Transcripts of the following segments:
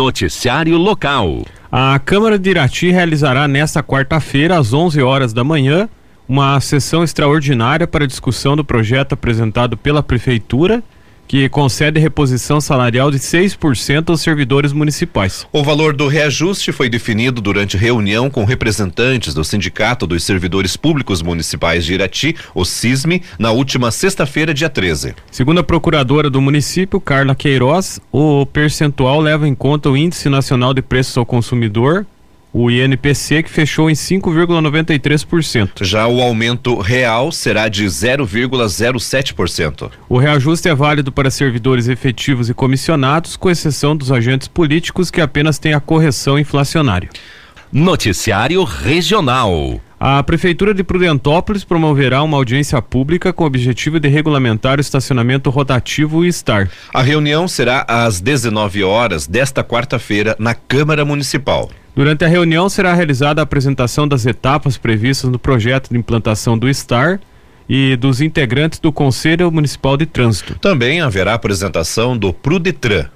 Noticiário Local. A Câmara de Irati realizará nesta quarta-feira, às 11 horas da manhã, uma sessão extraordinária para discussão do projeto apresentado pela Prefeitura que concede reposição salarial de 6% aos servidores municipais. O valor do reajuste foi definido durante reunião com representantes do Sindicato dos Servidores Públicos Municipais de Irati, o SISME, na última sexta-feira, dia 13. Segundo a procuradora do município, Carla Queiroz, o percentual leva em conta o Índice Nacional de Preços ao Consumidor, o INPC que fechou em 5,93%. Já o aumento real será de 0,07%. O reajuste é válido para servidores efetivos e comissionados, com exceção dos agentes políticos que apenas têm a correção inflacionária. Noticiário Regional. A Prefeitura de Prudentópolis promoverá uma audiência pública com o objetivo de regulamentar o estacionamento rotativo e estar. A reunião será às 19 horas desta quarta-feira na Câmara Municipal. Durante a reunião será realizada a apresentação das etapas previstas no projeto de implantação do STAR e dos integrantes do Conselho Municipal de Trânsito. Também haverá apresentação do Prudetran.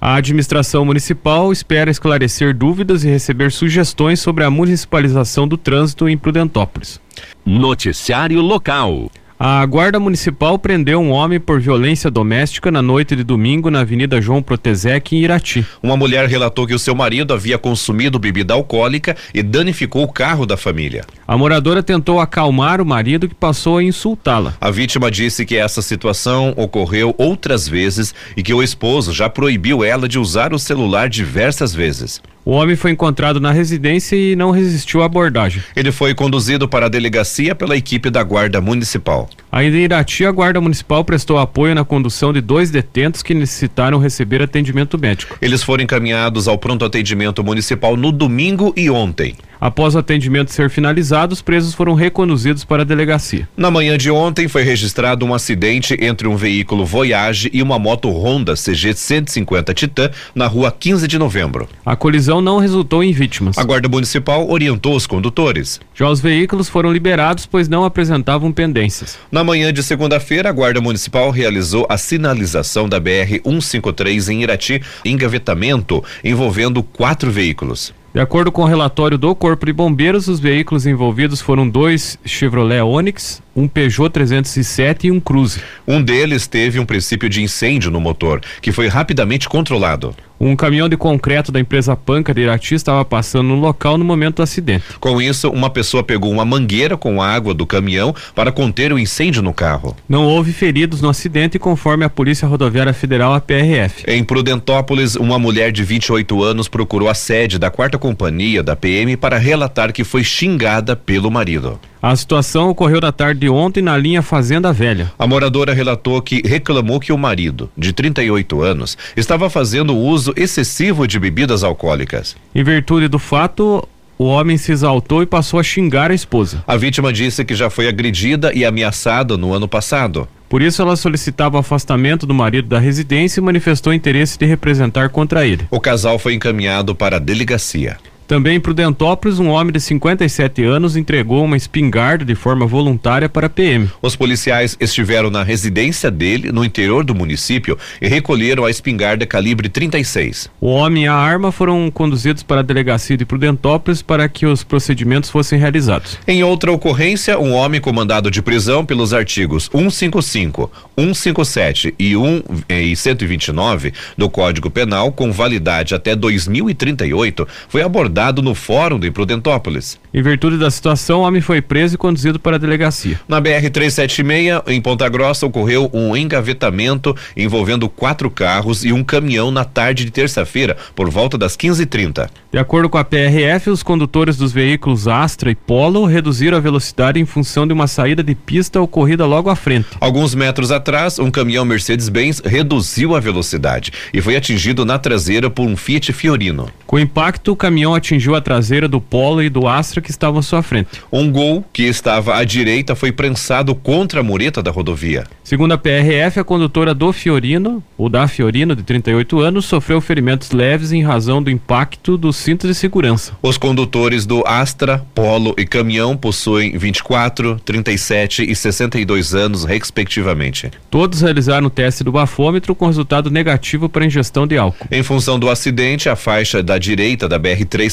A administração municipal espera esclarecer dúvidas e receber sugestões sobre a municipalização do trânsito em Prudentópolis. Noticiário local. A Guarda Municipal prendeu um homem por violência doméstica na noite de domingo na Avenida João Protezec, em Irati. Uma mulher relatou que o seu marido havia consumido bebida alcoólica e danificou o carro da família. A moradora tentou acalmar o marido que passou a insultá-la. A vítima disse que essa situação ocorreu outras vezes e que o esposo já proibiu ela de usar o celular diversas vezes. O homem foi encontrado na residência e não resistiu à abordagem. Ele foi conduzido para a delegacia pela equipe da Guarda Municipal. Ainda em Irati, a Guarda Municipal prestou apoio na condução de dois detentos que necessitaram receber atendimento médico. Eles foram encaminhados ao pronto atendimento municipal no domingo e ontem. Após o atendimento ser finalizado, os presos foram reconduzidos para a delegacia. Na manhã de ontem foi registrado um acidente entre um veículo Voyage e uma moto Honda CG 150 Titan na rua 15 de novembro. A colisão não resultou em vítimas. A Guarda Municipal orientou os condutores. Já os veículos foram liberados, pois não apresentavam pendências. Na manhã de segunda-feira, a Guarda Municipal realizou a sinalização da BR 153 em Irati, engavetamento envolvendo quatro veículos. De acordo com o relatório do Corpo de Bombeiros, os veículos envolvidos foram dois Chevrolet Onix, um Peugeot 307 e um Cruze. Um deles teve um princípio de incêndio no motor, que foi rapidamente controlado. Um caminhão de concreto da empresa Panca de Irati estava passando no local no momento do acidente. Com isso, uma pessoa pegou uma mangueira com água do caminhão para conter o incêndio no carro. Não houve feridos no acidente, conforme a Polícia Rodoviária Federal, a PRF. Em Prudentópolis, uma mulher de 28 anos procurou a sede da quarta companhia da PM para relatar que foi xingada pelo marido. A situação ocorreu na tarde de ontem na linha Fazenda Velha. A moradora relatou que reclamou que o marido, de 38 anos, estava fazendo uso excessivo de bebidas alcoólicas. Em virtude do fato, o homem se exaltou e passou a xingar a esposa. A vítima disse que já foi agredida e ameaçada no ano passado. Por isso, ela solicitava o afastamento do marido da residência e manifestou interesse de representar contra ele. O casal foi encaminhado para a delegacia. Também em Prudentópolis, um homem de 57 anos entregou uma espingarda de forma voluntária para a PM. Os policiais estiveram na residência dele, no interior do município, e recolheram a espingarda calibre 36. O homem e a arma foram conduzidos para a delegacia de Prudentópolis para que os procedimentos fossem realizados. Em outra ocorrência, um homem comandado de prisão pelos artigos 155, 157 e 1 e 129 do Código Penal, com validade até 2038, foi abordado no Fórum de Prudentópolis. Em virtude da situação, o homem foi preso e conduzido para a delegacia. Na BR 376, em Ponta Grossa, ocorreu um engavetamento envolvendo quatro carros e um caminhão na tarde de terça-feira, por volta das 15h30. De acordo com a PRF, os condutores dos veículos Astra e Polo reduziram a velocidade em função de uma saída de pista ocorrida logo à frente. Alguns metros atrás, um caminhão Mercedes-Benz reduziu a velocidade e foi atingido na traseira por um Fiat Fiorino. Com o impacto, o caminhão atingiu atingiu a traseira do Polo e do Astra que estavam à sua frente. Um gol que estava à direita foi prensado contra a mureta da rodovia. Segundo a PRF, a condutora do Fiorino, ou da Fiorino, de 38 anos, sofreu ferimentos leves em razão do impacto do cinto de segurança. Os condutores do Astra, Polo e caminhão possuem 24, 37 e 62 anos, respectivamente. Todos realizaram o teste do bafômetro com resultado negativo para ingestão de álcool. Em função do acidente, a faixa da direita da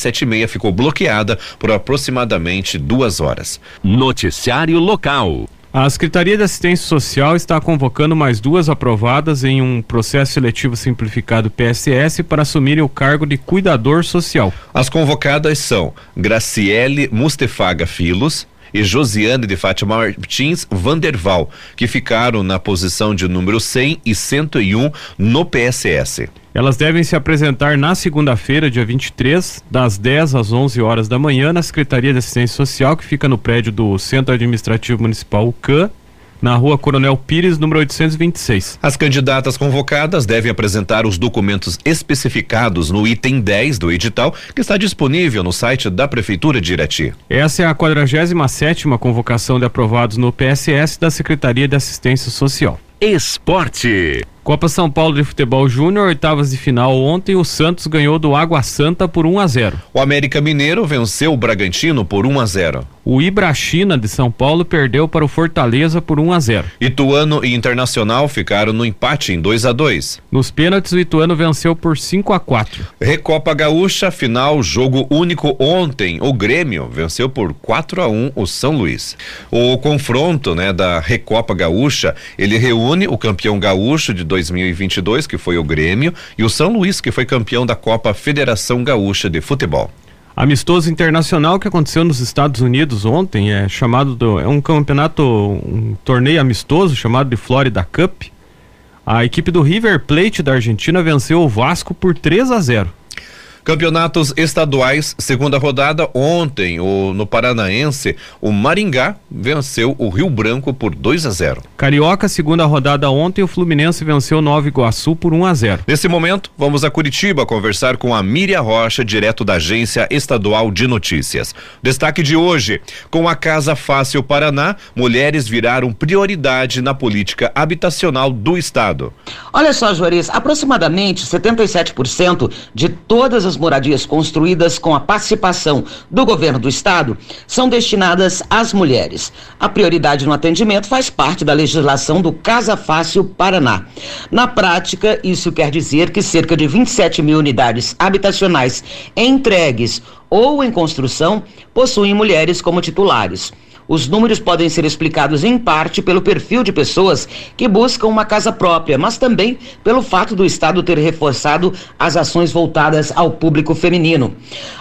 BR-376 ficou bloqueada por aproximadamente duas horas. Noticiário local. A Secretaria de Assistência Social está convocando mais duas aprovadas em um processo seletivo simplificado PSS para assumirem o cargo de cuidador social. As convocadas são Graciele Mustefaga Filos, e Josiane de Fátima Martins Vanderval, que ficaram na posição de número 100 e 101 no PSS. Elas devem se apresentar na segunda-feira, dia 23, das 10 às 11 horas da manhã, na Secretaria de Assistência Social, que fica no prédio do Centro Administrativo Municipal CAN, na rua Coronel Pires, número 826. As candidatas convocadas devem apresentar os documentos especificados no item 10 do edital, que está disponível no site da Prefeitura de Irati. Essa é a 47 convocação de aprovados no PSS da Secretaria de Assistência Social. Esporte. Copa São Paulo de Futebol Júnior, oitavas de final ontem, o Santos ganhou do Água Santa por 1 a 0. O América Mineiro venceu o Bragantino por 1 a 0. O Ibrachina de São Paulo perdeu para o Fortaleza por 1 a 0. Ituano e Internacional ficaram no empate em 2 a 2. Nos pênaltis, o Ituano venceu por 5 a 4. Recopa Gaúcha, final, jogo único ontem. O Grêmio venceu por 4 a 1 o São Luís. O confronto, né, da Recopa Gaúcha, ele reúne o campeão gaúcho de 2022, que foi o Grêmio, e o São Luís, que foi campeão da Copa Federação Gaúcha de Futebol. Amistoso internacional que aconteceu nos Estados Unidos ontem, é chamado do, é um campeonato, um torneio amistoso chamado de Florida Cup. A equipe do River Plate da Argentina venceu o Vasco por 3 a 0. Campeonatos estaduais, segunda rodada ontem, o, no Paranaense, o Maringá venceu o Rio Branco por 2 a 0. Carioca, segunda rodada ontem, o Fluminense venceu Nova Iguaçu por 1 a 0. Nesse momento, vamos a Curitiba conversar com a Miriam Rocha, direto da Agência Estadual de Notícias. Destaque de hoje: com a Casa Fácil Paraná, mulheres viraram prioridade na política habitacional do estado. Olha só, Juarez, aproximadamente 77% de todas as moradias construídas com a participação do governo do estado são destinadas às mulheres. A prioridade no atendimento faz parte da legislação do Casa Fácil Paraná. Na prática, isso quer dizer que cerca de 27 mil unidades habitacionais entregues ou em construção possuem mulheres como titulares. Os números podem ser explicados em parte pelo perfil de pessoas que buscam uma casa própria, mas também pelo fato do Estado ter reforçado as ações voltadas ao público feminino.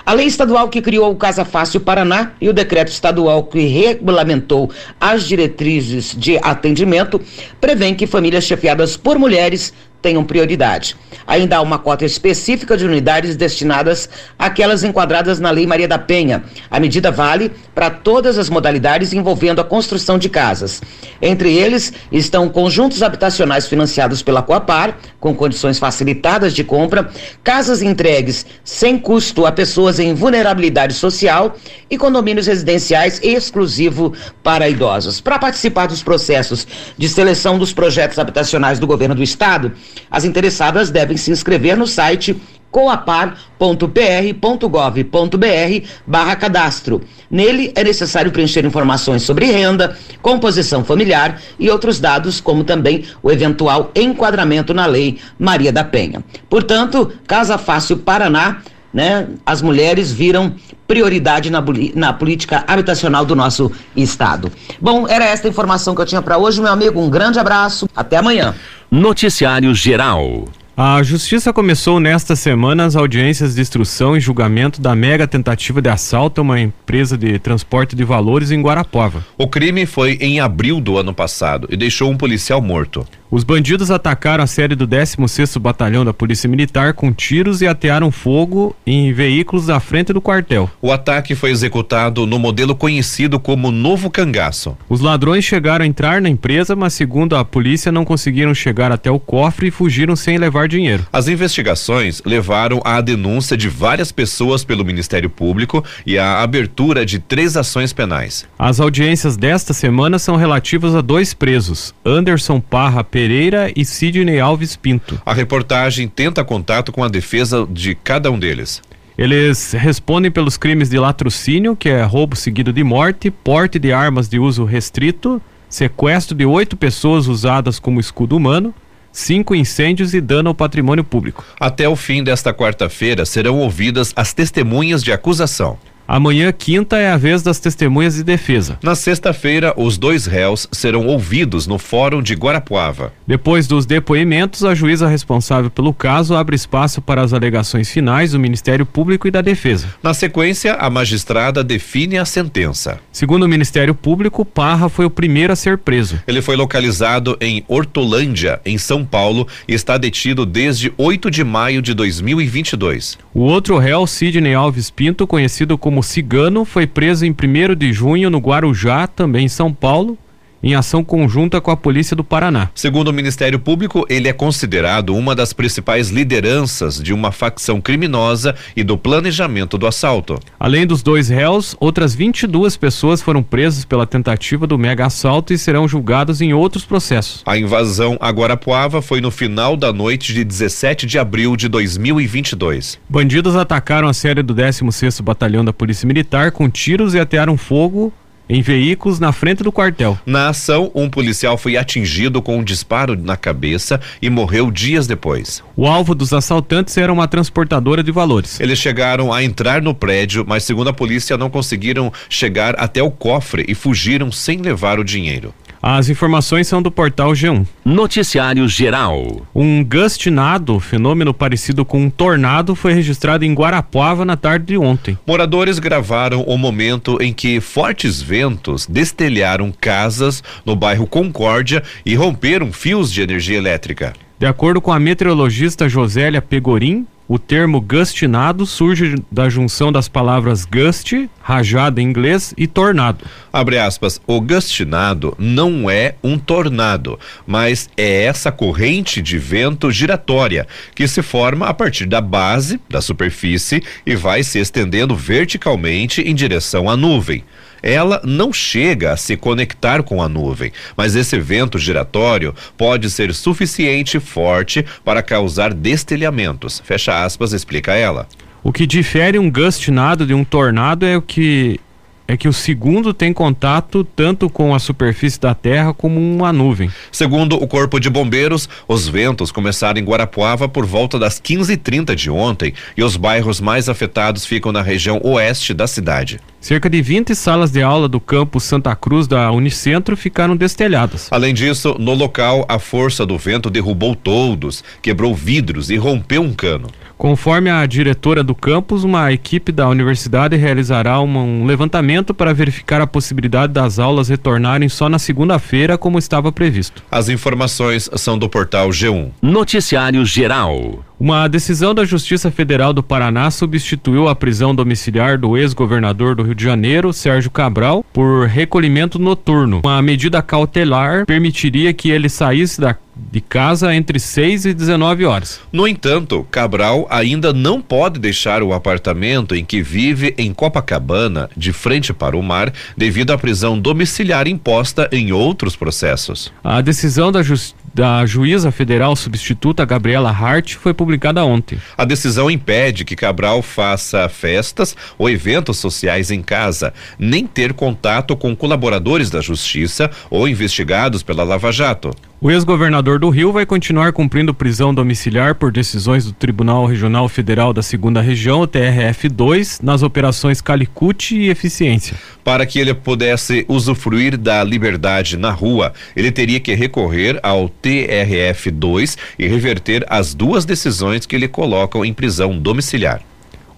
A lei estadual que criou o Casa Fácil Paraná e o decreto estadual que regulamentou as diretrizes de atendimento prevêem que famílias chefiadas por mulheres tenham prioridade. Ainda há uma cota específica de unidades destinadas àquelas enquadradas na Lei Maria da Penha. A medida vale para todas as modalidades envolvendo a construção de casas. Entre eles estão conjuntos habitacionais financiados pela Coapar, com condições facilitadas de compra, casas entregues sem custo a pessoas em vulnerabilidade social e condomínios residenciais exclusivo para idosos. Para participar dos processos de seleção dos projetos habitacionais do governo do estado, as interessadas devem se inscrever no site coapar.pr.gov.br barra cadastro. Nele é necessário preencher informações sobre renda, composição familiar e outros dados, como também o eventual enquadramento na lei Maria da Penha. Portanto, Casa Fácil Paraná, né, as mulheres viram prioridade na, na política habitacional do nosso estado. Bom, era esta a informação que eu tinha para hoje, meu amigo. Um grande abraço, até amanhã. Noticiário Geral. A Justiça começou nesta semana as audiências de instrução e julgamento da mega tentativa de assalto a uma empresa de transporte de valores em Guarapova. O crime foi em abril do ano passado e deixou um policial morto. Os bandidos atacaram a sede do 16º Batalhão da Polícia Militar com tiros e atearam fogo em veículos à frente do quartel. O ataque foi executado no modelo conhecido como Novo Cangaço. Os ladrões chegaram a entrar na empresa, mas segundo a polícia não conseguiram chegar até o cofre e fugiram sem levar dinheiro. As investigações levaram à denúncia de várias pessoas pelo Ministério Público e à abertura de três ações penais. As audiências desta semana são relativas a dois presos, Anderson Parra Pereira e Sidney Alves Pinto. A reportagem tenta contato com a defesa de cada um deles. Eles respondem pelos crimes de latrocínio, que é roubo seguido de morte, porte de armas de uso restrito, sequestro de oito pessoas usadas como escudo humano, cinco incêndios e dano ao patrimônio público. Até o fim desta quarta-feira serão ouvidas as testemunhas de acusação. Amanhã, quinta, é a vez das testemunhas de defesa. Na sexta-feira, os dois réus serão ouvidos no Fórum de Guarapuava. Depois dos depoimentos, a juíza responsável pelo caso abre espaço para as alegações finais do Ministério Público e da Defesa. Na sequência, a magistrada define a sentença. Segundo o Ministério Público, Parra foi o primeiro a ser preso. Ele foi localizado em Hortolândia, em São Paulo, e está detido desde 8 de maio de 2022. O outro réu, Sidney Alves Pinto, conhecido como Cigano, foi preso em 1 de junho no Guarujá, também em São Paulo, em ação conjunta com a Polícia do Paraná. Segundo o Ministério Público, ele é considerado uma das principais lideranças de uma facção criminosa e do planejamento do assalto. Além dos dois réus, outras 22 pessoas foram presas pela tentativa do mega assalto e serão julgadas em outros processos. A invasão a Guarapuava foi no final da noite de 17 de abril de 2022. Bandidos atacaram a sede do 16º Batalhão da Polícia Militar com tiros e atearam fogo em veículos na frente do quartel. Na ação, um policial foi atingido com um disparo na cabeça e morreu dias depois. O alvo dos assaltantes era uma transportadora de valores. Eles chegaram a entrar no prédio, mas segundo a polícia não conseguiram chegar até o cofre e fugiram sem levar o dinheiro. As informações são do portal G1. Noticiário Geral. Um gustinado, fenômeno parecido com um tornado, foi registrado em Guarapuava na tarde de ontem. Moradores gravaram o momento em que fortes ventos destelharam casas no bairro Concórdia e romperam fios de energia elétrica. De acordo com a meteorologista Josélia Pegorim, o termo gustinado surge da junção das palavras gust, rajada em inglês, e tornado. Abre aspas, o gustinado não é um tornado, mas é essa corrente de vento giratória que se forma a partir da base da superfície e vai se estendendo verticalmente em direção à nuvem ela não chega a se conectar com a nuvem, mas esse vento giratório pode ser suficiente forte para causar destelhamentos. Fecha aspas, explica ela. O que difere um gustinado de um tornado é o que é que o segundo tem contato tanto com a superfície da Terra como uma nuvem. Segundo o Corpo de Bombeiros, os ventos começaram em Guarapuava por volta das 15h30 de ontem e os bairros mais afetados ficam na região oeste da cidade. Cerca de 20 salas de aula do campus Santa Cruz da Unicentro ficaram destelhadas. Além disso, no local, a força do vento derrubou toldos, quebrou vidros e rompeu um cano. Conforme a diretora do campus, uma equipe da universidade realizará uma, um levantamento para verificar a possibilidade das aulas retornarem só na segunda-feira, como estava previsto. As informações são do portal G1. Noticiário Geral. Uma decisão da Justiça Federal do Paraná substituiu a prisão domiciliar do ex-governador do Rio de Janeiro, Sérgio Cabral, por recolhimento noturno. Uma medida cautelar permitiria que ele saísse da de casa entre 6 e 19 horas. No entanto, Cabral ainda não pode deixar o apartamento em que vive em Copacabana, de frente para o mar, devido à prisão domiciliar imposta em outros processos. A decisão da, ju da juíza federal substituta Gabriela Hart foi publicada ontem. A decisão impede que Cabral faça festas ou eventos sociais em casa, nem ter contato com colaboradores da justiça ou investigados pela Lava Jato. O ex-governador do Rio vai continuar cumprindo prisão domiciliar por decisões do Tribunal Regional Federal da Segunda Região, o TRF2, nas operações Calicute e Eficiência. Para que ele pudesse usufruir da liberdade na rua, ele teria que recorrer ao TRF2 e reverter as duas decisões que lhe colocam em prisão domiciliar.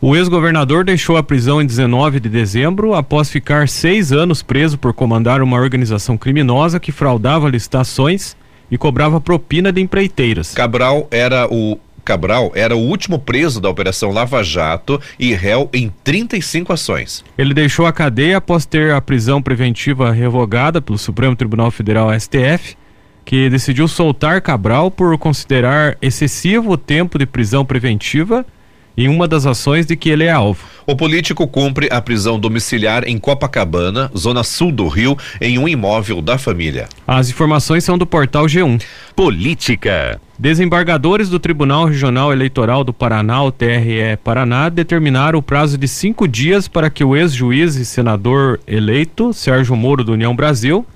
O ex-governador deixou a prisão em 19 de dezembro após ficar seis anos preso por comandar uma organização criminosa que fraudava licitações e cobrava propina de empreiteiras. Cabral era o Cabral era o último preso da Operação Lava Jato e réu em 35 ações. Ele deixou a cadeia após ter a prisão preventiva revogada pelo Supremo Tribunal Federal STF, que decidiu soltar Cabral por considerar excessivo o tempo de prisão preventiva em uma das ações de que ele é alvo. O político cumpre a prisão domiciliar em Copacabana, zona sul do Rio, em um imóvel da família. As informações são do portal G1. Política. Desembargadores do Tribunal Regional Eleitoral do Paraná, o TRE Paraná, determinaram o prazo de cinco dias para que o ex-juiz e senador eleito, Sérgio Moro do União Brasil,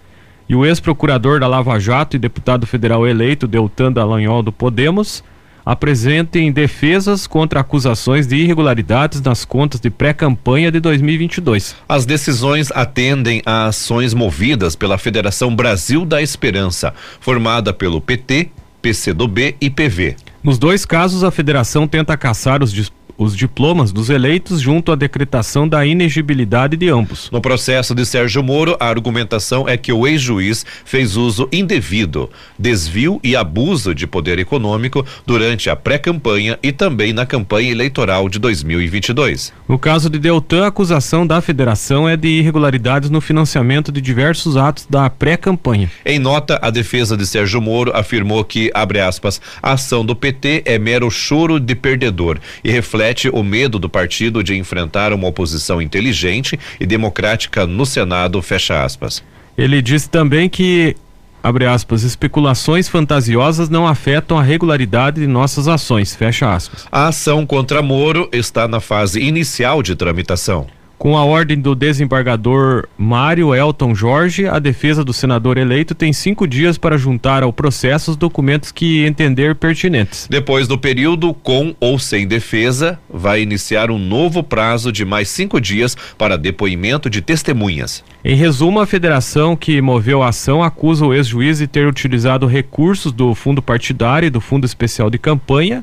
e o ex-procurador da Lava Jato e deputado federal eleito, Deltan Dallagnol do Podemos, apresentem defesas contra acusações de irregularidades nas contas de pré-campanha de 2022. As decisões atendem a ações movidas pela Federação Brasil da Esperança, formada pelo PT, PCdoB e PV. Nos dois casos, a federação tenta caçar os os diplomas dos eleitos junto à decretação da inegibilidade de ambos. No processo de Sérgio Moro, a argumentação é que o ex-juiz fez uso indevido, desvio e abuso de poder econômico durante a pré-campanha e também na campanha eleitoral de 2022. No caso de Deltan, a acusação da federação é de irregularidades no financiamento de diversos atos da pré-campanha. Em nota, a defesa de Sérgio Moro afirmou que, abre aspas, a ação do PT é mero choro de perdedor e reflete reflete o medo do partido de enfrentar uma oposição inteligente e democrática no Senado, fecha aspas. Ele disse também que abre aspas, especulações fantasiosas não afetam a regularidade de nossas ações, fecha aspas. A ação contra Moro está na fase inicial de tramitação. Com a ordem do desembargador Mário Elton Jorge, a defesa do senador eleito tem cinco dias para juntar ao processo os documentos que entender pertinentes. Depois do período com ou sem defesa, vai iniciar um novo prazo de mais cinco dias para depoimento de testemunhas. Em resumo, a federação que moveu a ação acusa o ex-juiz de ter utilizado recursos do fundo partidário e do fundo especial de campanha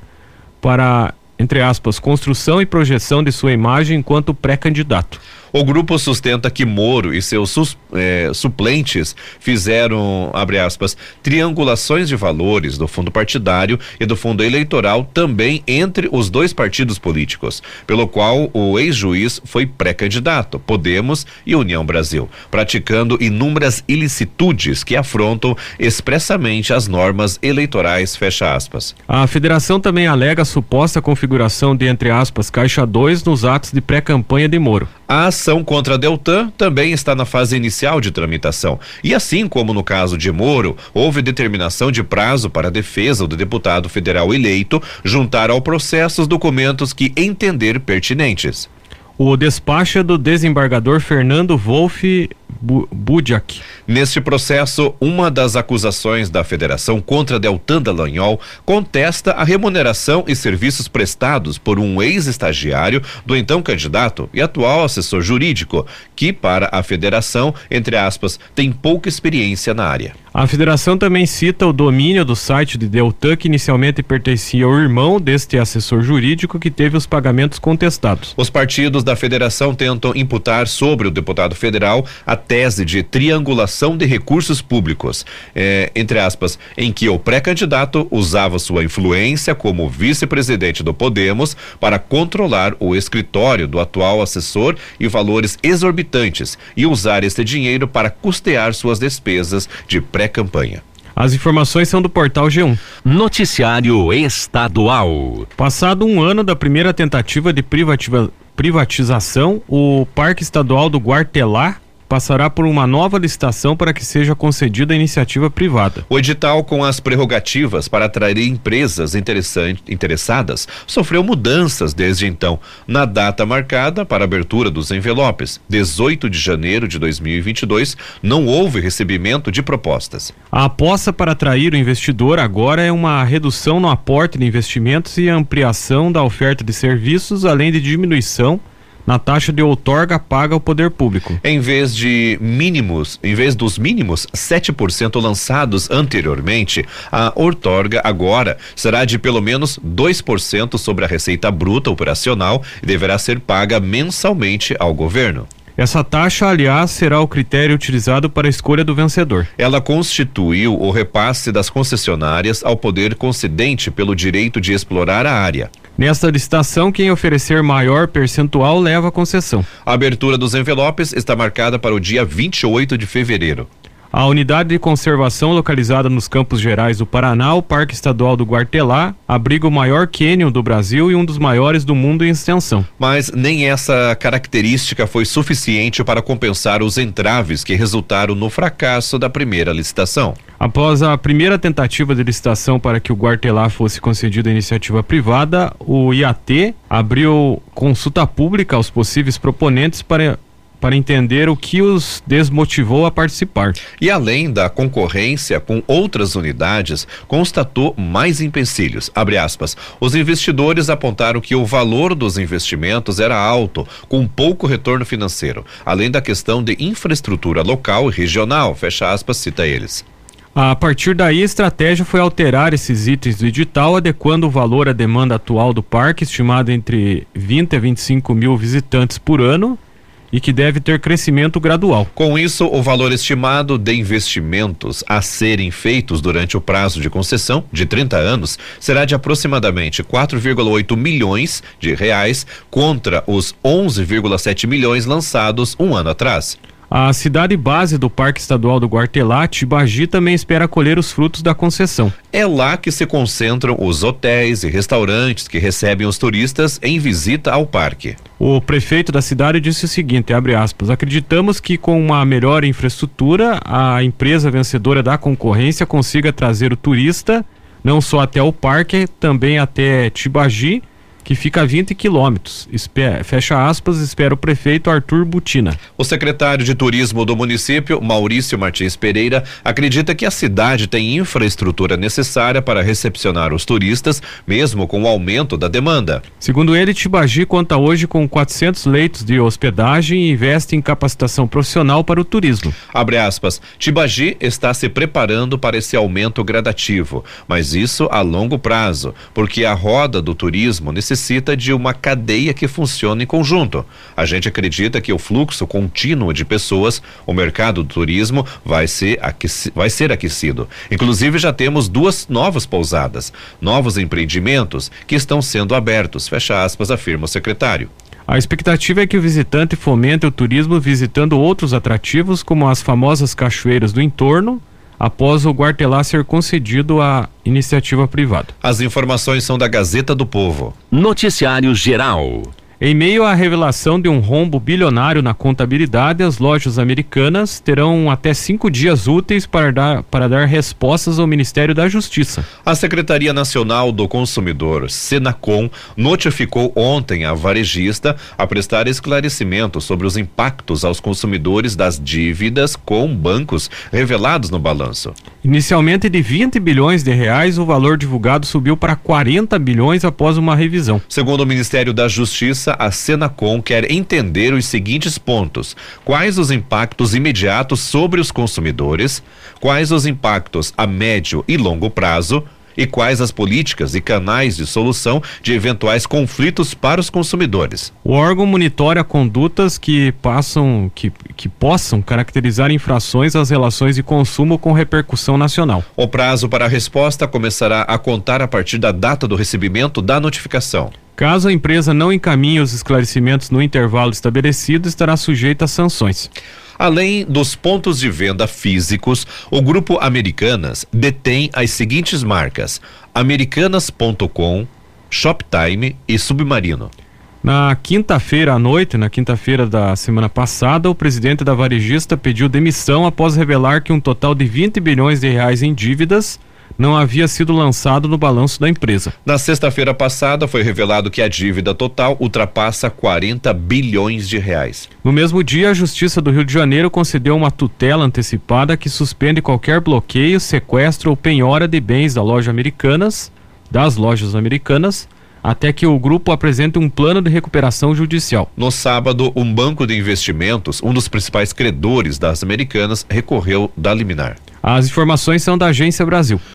para entre aspas, construção e projeção de sua imagem enquanto pré-candidato. O grupo sustenta que Moro e seus sus, eh, suplentes fizeram, abre aspas, triangulações de valores do fundo partidário e do fundo eleitoral também entre os dois partidos políticos, pelo qual o ex-juiz foi pré-candidato, Podemos e União Brasil, praticando inúmeras ilicitudes que afrontam expressamente as normas eleitorais, fecha aspas. A federação também alega a suposta configuração de, entre aspas, caixa 2 nos atos de pré-campanha de Moro. A ação contra a Deltan também está na fase inicial de tramitação. E assim como no caso de Moro, houve determinação de prazo para a defesa do deputado federal eleito juntar ao processo os documentos que entender pertinentes. O despacho é do desembargador Fernando Wolff Budiak. Neste processo, uma das acusações da federação contra Deltan Dallagnol contesta a remuneração e serviços prestados por um ex-estagiário do então candidato e atual assessor jurídico, que para a federação, entre aspas, tem pouca experiência na área. A federação também cita o domínio do site de Deltan, que inicialmente pertencia ao irmão deste assessor jurídico que teve os pagamentos contestados. Os partidos da federação tentam imputar sobre o deputado federal a tese de triangulação de recursos públicos, é, entre aspas, em que o pré-candidato usava sua influência como vice-presidente do Podemos para controlar o escritório do atual assessor e valores exorbitantes e usar este dinheiro para custear suas despesas de pré-campanha. As informações são do portal G1. Noticiário Estadual. Passado um ano da primeira tentativa de privativa, privatização, o Parque Estadual do Guartelar passará por uma nova licitação para que seja concedida a iniciativa privada. O edital com as prerrogativas para atrair empresas interessadas sofreu mudanças desde então, na data marcada para a abertura dos envelopes, 18 de janeiro de 2022, não houve recebimento de propostas. A aposta para atrair o investidor agora é uma redução no aporte de investimentos e ampliação da oferta de serviços, além de diminuição na taxa de outorga paga ao poder público. Em vez de mínimos, em vez dos mínimos 7% lançados anteriormente, a outorga agora será de pelo menos 2% sobre a receita bruta operacional e deverá ser paga mensalmente ao governo. Essa taxa, aliás, será o critério utilizado para a escolha do vencedor. Ela constituiu o repasse das concessionárias ao poder concedente pelo direito de explorar a área. Nesta licitação, quem oferecer maior percentual leva a concessão. A abertura dos envelopes está marcada para o dia 28 de fevereiro. A unidade de conservação localizada nos Campos Gerais do Paraná, o Parque Estadual do Guartelá, abriga o maior cânion do Brasil e um dos maiores do mundo em extensão. Mas nem essa característica foi suficiente para compensar os entraves que resultaram no fracasso da primeira licitação. Após a primeira tentativa de licitação para que o Guartelá fosse concedido à iniciativa privada, o IAT abriu consulta pública aos possíveis proponentes para para entender o que os desmotivou a participar. E além da concorrência com outras unidades, constatou mais empecilhos. Aspas. Os investidores apontaram que o valor dos investimentos era alto, com pouco retorno financeiro, além da questão de infraestrutura local e regional. Fecha aspas, cita eles. A partir daí, a estratégia foi alterar esses itens do edital, adequando o valor à demanda atual do parque, estimado entre 20 a 25 mil visitantes por ano, e que deve ter crescimento gradual. Com isso, o valor estimado de investimentos a serem feitos durante o prazo de concessão, de 30 anos, será de aproximadamente 4,8 milhões de reais contra os 11,7 milhões lançados um ano atrás. A cidade base do Parque Estadual do Guartelá, Tibagi, também espera colher os frutos da concessão. É lá que se concentram os hotéis e restaurantes que recebem os turistas em visita ao parque. O prefeito da cidade disse o seguinte, abre aspas, acreditamos que com uma melhor infraestrutura, a empresa vencedora da concorrência consiga trazer o turista não só até o parque, também até Tibagi, que fica a 20 quilômetros. Fecha aspas, espera o prefeito Arthur Butina. O secretário de Turismo do município, Maurício Martins Pereira, acredita que a cidade tem infraestrutura necessária para recepcionar os turistas, mesmo com o aumento da demanda. Segundo ele, Tibagi conta hoje com 400 leitos de hospedagem e investe em capacitação profissional para o turismo. Abre aspas, Tibagi está se preparando para esse aumento gradativo, mas isso a longo prazo, porque a roda do turismo necessita necessita de uma cadeia que funcione em conjunto. A gente acredita que o fluxo contínuo de pessoas, o mercado do turismo vai ser, aqueci, vai ser aquecido. Inclusive já temos duas novas pousadas, novos empreendimentos que estão sendo abertos, fecha aspas, afirma o secretário. A expectativa é que o visitante fomente o turismo visitando outros atrativos, como as famosas cachoeiras do entorno, após o Guartelá ser concedido à iniciativa privada. As informações são da Gazeta do Povo. Noticiário Geral. Em meio à revelação de um rombo bilionário na contabilidade, as lojas americanas terão até cinco dias úteis para dar, para dar respostas ao Ministério da Justiça. A Secretaria Nacional do Consumidor, Senacom, notificou ontem a varejista a prestar esclarecimentos sobre os impactos aos consumidores das dívidas com bancos revelados no balanço. Inicialmente de 20 bilhões de reais, o valor divulgado subiu para 40 bilhões após uma revisão. Segundo o Ministério da Justiça, a Senacom quer entender os seguintes pontos: quais os impactos imediatos sobre os consumidores, quais os impactos a médio e longo prazo e quais as políticas e canais de solução de eventuais conflitos para os consumidores. O órgão monitora condutas que passam que, que possam caracterizar infrações às relações de consumo com repercussão nacional. O prazo para a resposta começará a contar a partir da data do recebimento da notificação. Caso a empresa não encaminhe os esclarecimentos no intervalo estabelecido, estará sujeita a sanções. Além dos pontos de venda físicos, o grupo Americanas detém as seguintes marcas: americanas.com, Shoptime e Submarino. Na quinta-feira à noite, na quinta-feira da semana passada, o presidente da varejista pediu demissão após revelar que um total de 20 bilhões de reais em dívidas não havia sido lançado no balanço da empresa. Na sexta-feira passada foi revelado que a dívida total ultrapassa 40 bilhões de reais. No mesmo dia, a Justiça do Rio de Janeiro concedeu uma tutela antecipada que suspende qualquer bloqueio, sequestro ou penhora de bens da loja Americanas, das lojas americanas, até que o grupo apresente um plano de recuperação judicial. No sábado, um banco de investimentos, um dos principais credores das americanas, recorreu da liminar. As informações são da Agência Brasil.